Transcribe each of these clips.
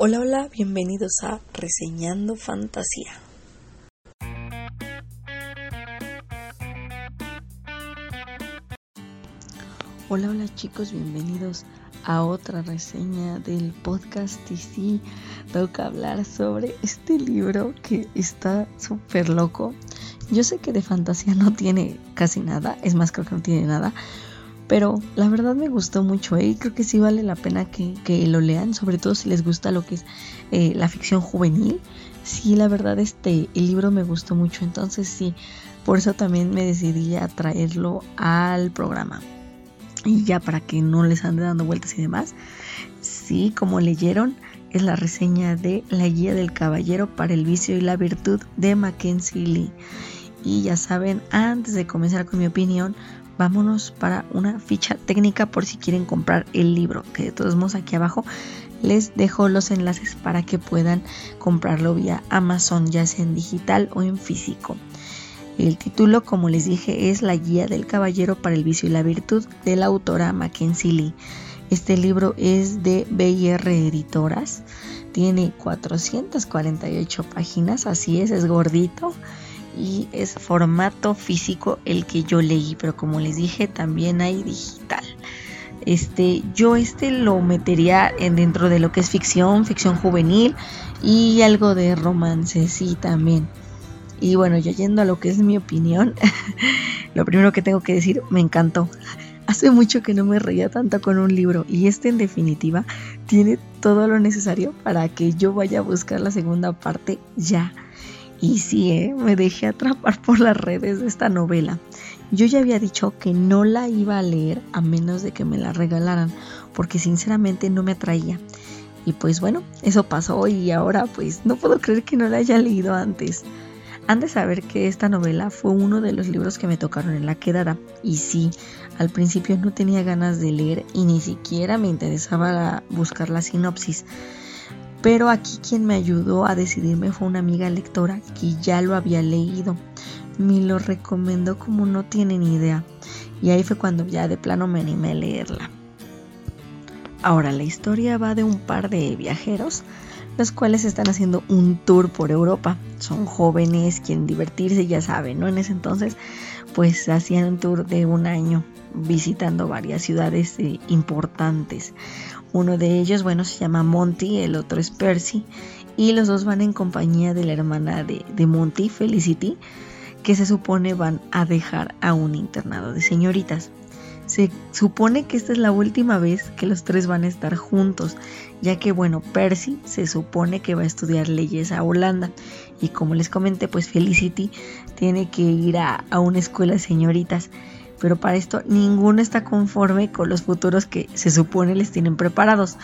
Hola, hola, bienvenidos a Reseñando Fantasía. Hola, hola chicos, bienvenidos a otra reseña del podcast y sí, que hablar sobre este libro que está súper loco. Yo sé que de fantasía no tiene casi nada, es más creo que no tiene nada, pero la verdad me gustó mucho ¿eh? y creo que sí vale la pena que, lo lean, sobre todo si les gusta lo que es eh, la ficción juvenil. Sí, la verdad este el libro me gustó mucho, entonces sí, por eso también me decidí a traerlo al programa. Y ya para que no les ande dando vueltas y demás, sí, como leyeron, es la reseña de La Guía del Caballero para el Vicio y la Virtud de Mackenzie Lee. Y ya saben, antes de comenzar con mi opinión, vámonos para una ficha técnica por si quieren comprar el libro, que de todos modos aquí abajo les dejo los enlaces para que puedan comprarlo vía Amazon, ya sea en digital o en físico. El título, como les dije, es La Guía del Caballero para el Vicio y la Virtud de la autora Mackenzie Lee. Este libro es de BIR Editoras, tiene 448 páginas, así es, es gordito y es formato físico el que yo leí, pero como les dije también hay digital. Este, yo este lo metería en dentro de lo que es ficción, ficción juvenil y algo de romance, sí también. Y bueno, yo yendo a lo que es mi opinión, lo primero que tengo que decir, me encantó. Hace mucho que no me reía tanto con un libro y este en definitiva tiene todo lo necesario para que yo vaya a buscar la segunda parte ya. Y sí, ¿eh? me dejé atrapar por las redes de esta novela. Yo ya había dicho que no la iba a leer a menos de que me la regalaran, porque sinceramente no me atraía. Y pues bueno, eso pasó y ahora pues no puedo creer que no la haya leído antes. Han de saber que esta novela fue uno de los libros que me tocaron en la quedada. Y sí, al principio no tenía ganas de leer y ni siquiera me interesaba buscar la sinopsis. Pero aquí quien me ayudó a decidirme fue una amiga lectora que ya lo había leído. Me lo recomendó como no tienen idea. Y ahí fue cuando ya de plano me animé a leerla. Ahora, la historia va de un par de viajeros, los cuales están haciendo un tour por Europa. Son jóvenes, quieren divertirse, ya saben, ¿no? En ese entonces, pues hacían un tour de un año visitando varias ciudades eh, importantes. Uno de ellos, bueno, se llama Monty, el otro es Percy, y los dos van en compañía de la hermana de, de Monty, Felicity, que se supone van a dejar a un internado de señoritas. Se supone que esta es la última vez que los tres van a estar juntos, ya que bueno, Percy se supone que va a estudiar leyes a Holanda y como les comenté, pues Felicity tiene que ir a, a una escuela de señoritas pero para esto ninguno está conforme con los futuros que se supone les tienen preparados.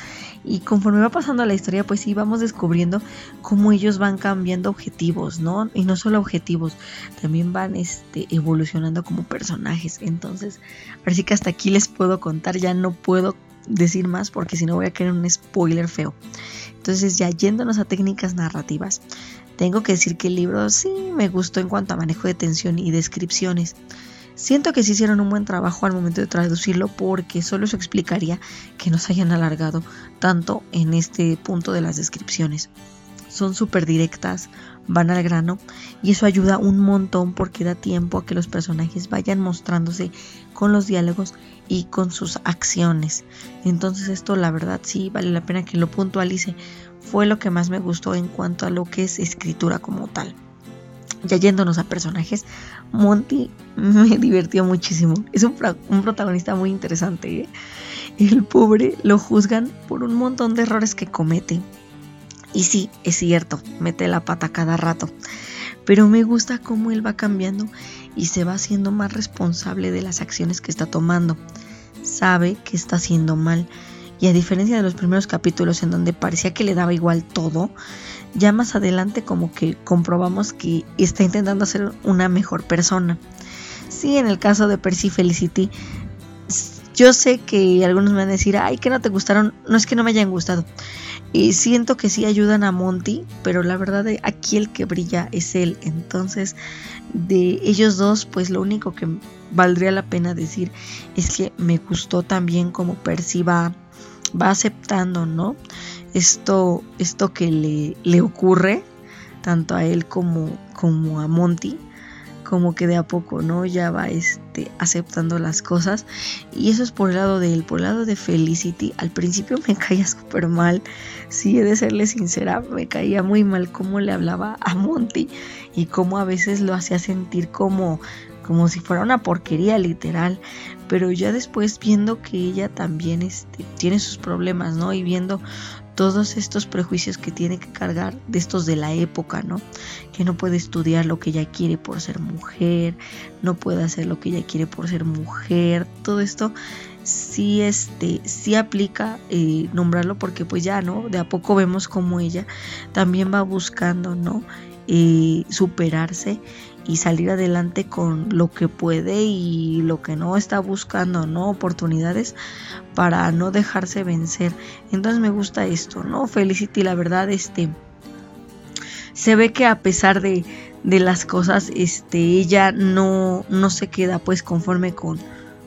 Y conforme va pasando la historia, pues sí vamos descubriendo cómo ellos van cambiando objetivos, ¿no? Y no solo objetivos, también van este, evolucionando como personajes. Entonces, parece que hasta aquí les puedo contar, ya no puedo decir más porque si no voy a querer un spoiler feo. Entonces, ya yéndonos a técnicas narrativas, tengo que decir que el libro sí me gustó en cuanto a manejo de tensión y descripciones. Siento que se hicieron un buen trabajo al momento de traducirlo porque solo eso explicaría que nos hayan alargado tanto en este punto de las descripciones. Son súper directas, van al grano y eso ayuda un montón porque da tiempo a que los personajes vayan mostrándose con los diálogos y con sus acciones. Entonces esto la verdad sí vale la pena que lo puntualice. Fue lo que más me gustó en cuanto a lo que es escritura como tal. Ya yéndonos a personajes, Monty me divirtió muchísimo. Es un, protagonista muy interesante. ¿eh? El pobre lo juzgan por un montón de errores que comete. Y sí, es cierto, mete la pata cada rato. Pero me gusta cómo él va cambiando y se va haciendo más responsable de las acciones que está tomando. Sabe que está haciendo mal. Y a diferencia de los primeros capítulos en donde parecía que le daba igual todo, ya más adelante como que comprobamos que está intentando ser una mejor persona. Sí, en el caso de Percy Felicity, yo sé que algunos me van a decir, ay, que no te gustaron, no es que no me hayan gustado. Y siento que sí ayudan a Monty, pero la verdad aquí el que brilla es él. Entonces, de ellos dos, pues lo único que valdría la pena decir es que me gustó también como Percy va, va aceptando, ¿no? esto, esto que le, le ocurre, tanto a él como, como a Monty, como que de a poco, ¿no? Ya va este, aceptando las cosas. Y eso es por el lado de él. Por el lado de Felicity, al principio me caía súper mal. Sí, he de serle sincera, me caía muy mal cómo le hablaba a Monty y cómo a veces lo hacía sentir como como si fuera una porquería literal, pero ya después viendo que ella también este, tiene sus problemas, ¿no? Y viendo todos estos prejuicios que tiene que cargar de estos de la época, ¿no? Que no puede estudiar lo que ella quiere por ser mujer, no puede hacer lo que ella quiere por ser mujer, todo esto sí este sí aplica eh, nombrarlo porque pues ya no de a poco vemos como ella también va buscando no eh, superarse y salir adelante con lo que puede y lo que no está buscando, ¿no? Oportunidades para no dejarse vencer. Entonces me gusta esto, ¿no? Felicity, la verdad, este se ve que a pesar de, de las cosas, este, ella no, no se queda pues conforme con,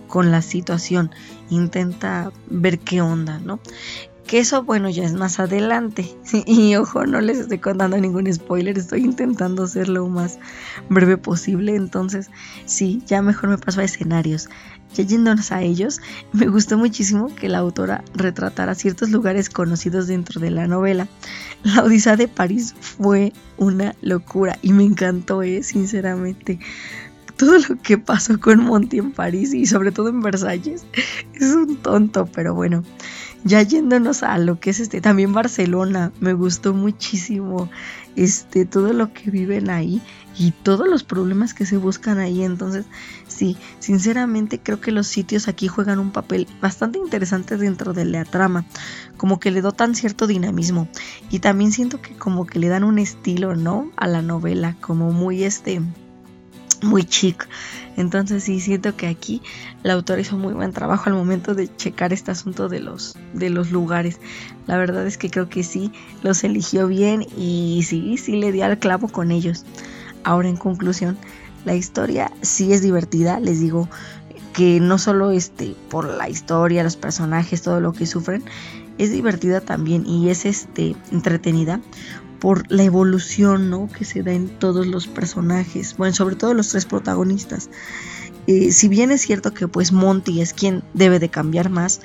con la situación, intenta ver qué onda, ¿no? Que eso, bueno, ya es más adelante. Y ojo, no les estoy contando ningún spoiler, estoy intentando ser lo más breve posible. Entonces, sí, ya mejor me paso a escenarios. Ya yéndonos a ellos, me gustó muchísimo que la autora retratara ciertos lugares conocidos dentro de la novela. La Odisea de París fue una locura y me encantó, ¿eh? sinceramente todo lo que pasó con Monty en París y sobre todo en Versalles es un tonto, pero bueno, ya yéndonos a lo que es este, también Barcelona, me gustó muchísimo este, todo lo que viven ahí y todos los problemas que se buscan ahí. Entonces, sí, sinceramente creo que los sitios aquí juegan un papel bastante interesante dentro de la trama, como que le dotan cierto dinamismo y también siento que como que le dan un estilo, ¿no? A la novela, como muy este muy chic. Entonces sí siento que aquí la autora hizo muy buen trabajo al momento de checar este asunto de los, de los lugares. La verdad es que creo que sí los eligió bien y sí, sí le dio al clavo con ellos. Ahora en conclusión, la historia sí es divertida, les digo que no solo este por la historia, los personajes, todo lo que sufren, es divertida también y es este entretenida por la evolución ¿no? que se da en todos los personajes, bueno, sobre todo los tres protagonistas. Eh, si bien es cierto que pues Monty es quien debe de cambiar más,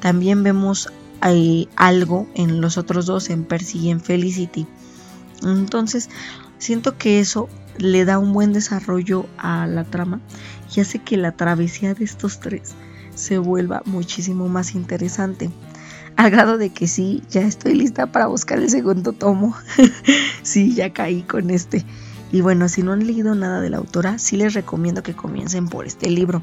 también vemos eh, algo en los otros dos, en Percy y en Felicity. Entonces, siento que eso le da un buen desarrollo a la trama y hace que la travesía de estos tres se vuelva muchísimo más interesante al grado de que sí, ya estoy lista para buscar el segundo tomo. sí, ya caí con este. Y bueno, si no han leído nada de la autora, sí les recomiendo que comiencen por este libro.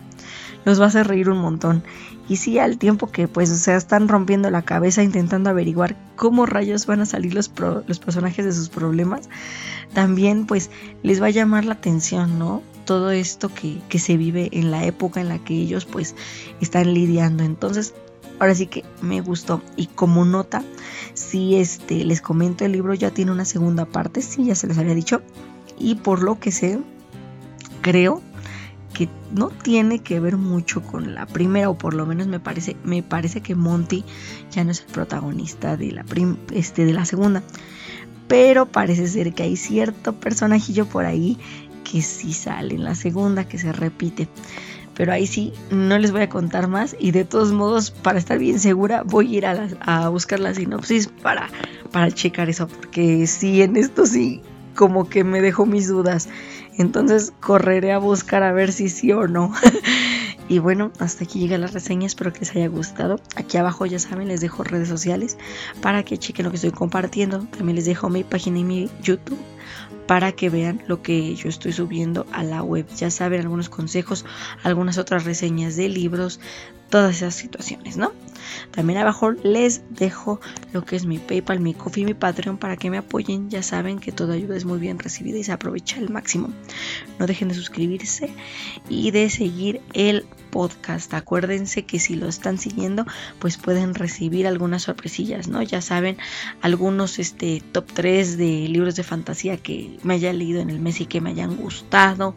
Los va a hacer reír un montón. Y sí, al tiempo que pues se están rompiendo la cabeza intentando averiguar cómo rayos van a salir los, los personajes de sus problemas, también pues les va a llamar la atención, ¿no? Todo esto que, que se vive en la época en la que ellos pues están lidiando. Entonces ahora sí que me gustó. Y como nota, si este, les comento, el libro ya tiene una segunda parte, sí, ya se les había dicho. Y por lo que sé, creo que no tiene que ver mucho con la primera, o por lo menos me parece, me parece que Monty ya no es el protagonista de la, este, de la segunda. Pero parece ser que hay cierto personajillo por ahí que sí sale en la segunda, que se repite pero ahí sí no les voy a contar más y de todos modos para estar bien segura voy a ir a, buscar la sinopsis para, para checar eso porque sí en esto sí como que me dejó mis dudas. Entonces correré a buscar a ver si sí o no. Y bueno hasta aquí llega la reseña espero que les haya gustado. Aquí abajo ya saben les dejo redes sociales para que chequen lo que estoy compartiendo. También les dejo mi página y mi youtube para que vean lo que yo estoy subiendo a la web. Ya saben algunos consejos, algunas otras reseñas de libros, todas esas situaciones, ¿no? También abajo les dejo lo que es mi PayPal, mi Coffee, mi Patreon para que me apoyen. Ya saben que toda ayuda es muy bien recibida y se aprovecha al máximo. No dejen de suscribirse y de seguir el podcast. Acuérdense que si lo están siguiendo, pues pueden recibir algunas sorpresillas, ¿no? Ya saben, algunos este top 3 de libros de fantasía que me haya leído en el mes y que me hayan gustado.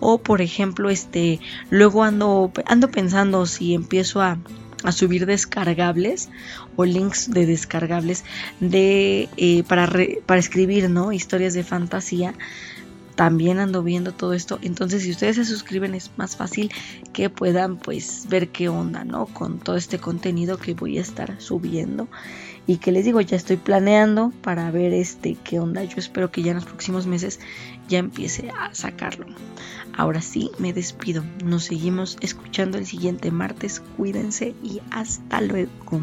O por ejemplo, este, luego ando, ando pensando si empiezo a a subir descargables o links de descargables de eh, para, para escribir no historias de fantasía también ando viendo todo esto. Entonces, si ustedes se suscriben es más fácil que puedan pues ver qué onda, ¿no? Con todo este contenido que voy a estar subiendo. Y que les digo, ya estoy planeando para ver este qué onda. Yo espero que ya en los próximos meses ya empiece a sacarlo. Ahora sí, me despido. Nos seguimos escuchando el siguiente martes. Cuídense y hasta luego.